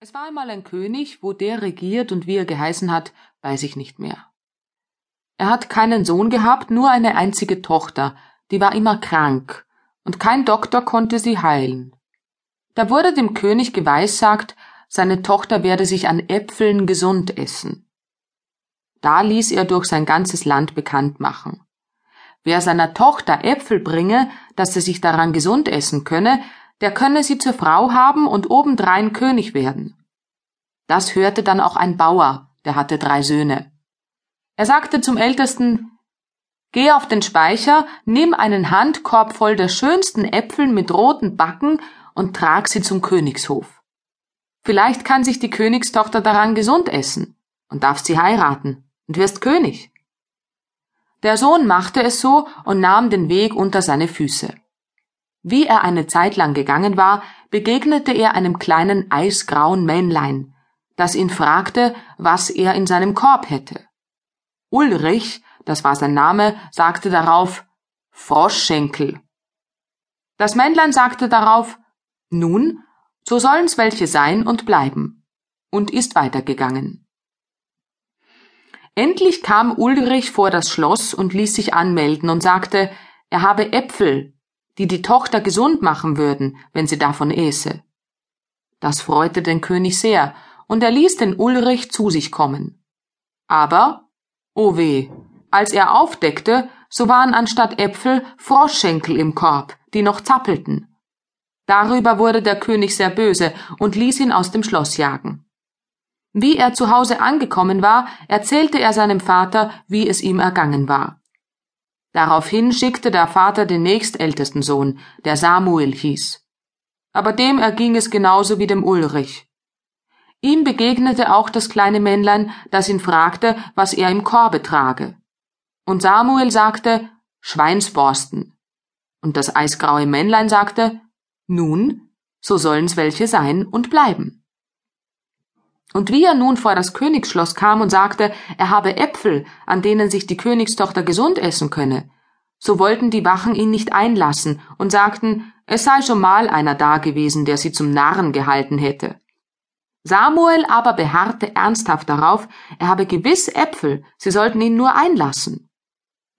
Es war einmal ein König, wo der regiert und wie er geheißen hat, weiß ich nicht mehr. Er hat keinen Sohn gehabt, nur eine einzige Tochter, die war immer krank, und kein Doktor konnte sie heilen. Da wurde dem König geweissagt, seine Tochter werde sich an Äpfeln gesund essen. Da ließ er durch sein ganzes Land bekannt machen. Wer seiner Tochter Äpfel bringe, dass sie sich daran gesund essen könne, der könne sie zur Frau haben und obendrein König werden. Das hörte dann auch ein Bauer, der hatte drei Söhne. Er sagte zum Ältesten Geh auf den Speicher, nimm einen Handkorb voll der schönsten Äpfel mit roten Backen und trag sie zum Königshof. Vielleicht kann sich die Königstochter daran gesund essen und darfst sie heiraten und wirst König. Der Sohn machte es so und nahm den Weg unter seine Füße. Wie er eine Zeit lang gegangen war, begegnete er einem kleinen eisgrauen Männlein, das ihn fragte, was er in seinem Korb hätte. Ulrich, das war sein Name, sagte darauf Froschschenkel. Das Männlein sagte darauf Nun, so sollen's welche sein und bleiben, und ist weitergegangen. Endlich kam Ulrich vor das Schloss und ließ sich anmelden und sagte, er habe Äpfel, die die Tochter gesund machen würden, wenn sie davon äße. Das freute den König sehr, und er ließ den Ulrich zu sich kommen. Aber, oh weh, als er aufdeckte, so waren anstatt Äpfel Froschschenkel im Korb, die noch zappelten. Darüber wurde der König sehr böse und ließ ihn aus dem Schloss jagen. Wie er zu Hause angekommen war, erzählte er seinem Vater, wie es ihm ergangen war. Daraufhin schickte der Vater den nächstältesten Sohn, der Samuel hieß. Aber dem erging es genauso wie dem Ulrich. Ihm begegnete auch das kleine Männlein, das ihn fragte, was er im Korbe trage. Und Samuel sagte, Schweinsborsten. Und das eisgraue Männlein sagte, nun, so sollen's welche sein und bleiben. Und wie er nun vor das Königsschloss kam und sagte, er habe Äpfel, an denen sich die Königstochter gesund essen könne, so wollten die Wachen ihn nicht einlassen und sagten, es sei schon mal einer da gewesen, der sie zum Narren gehalten hätte. Samuel aber beharrte ernsthaft darauf, er habe gewiss Äpfel, sie sollten ihn nur einlassen.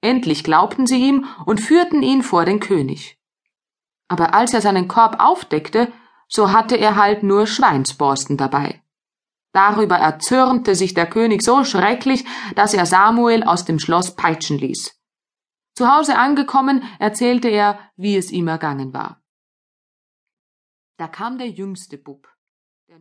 Endlich glaubten sie ihm und führten ihn vor den König. Aber als er seinen Korb aufdeckte, so hatte er halt nur Schweinsborsten dabei. Darüber erzürnte sich der König so schrecklich, dass er Samuel aus dem Schloss peitschen ließ. Zu Hause angekommen, erzählte er, wie es ihm ergangen war. Da kam der jüngste Bub,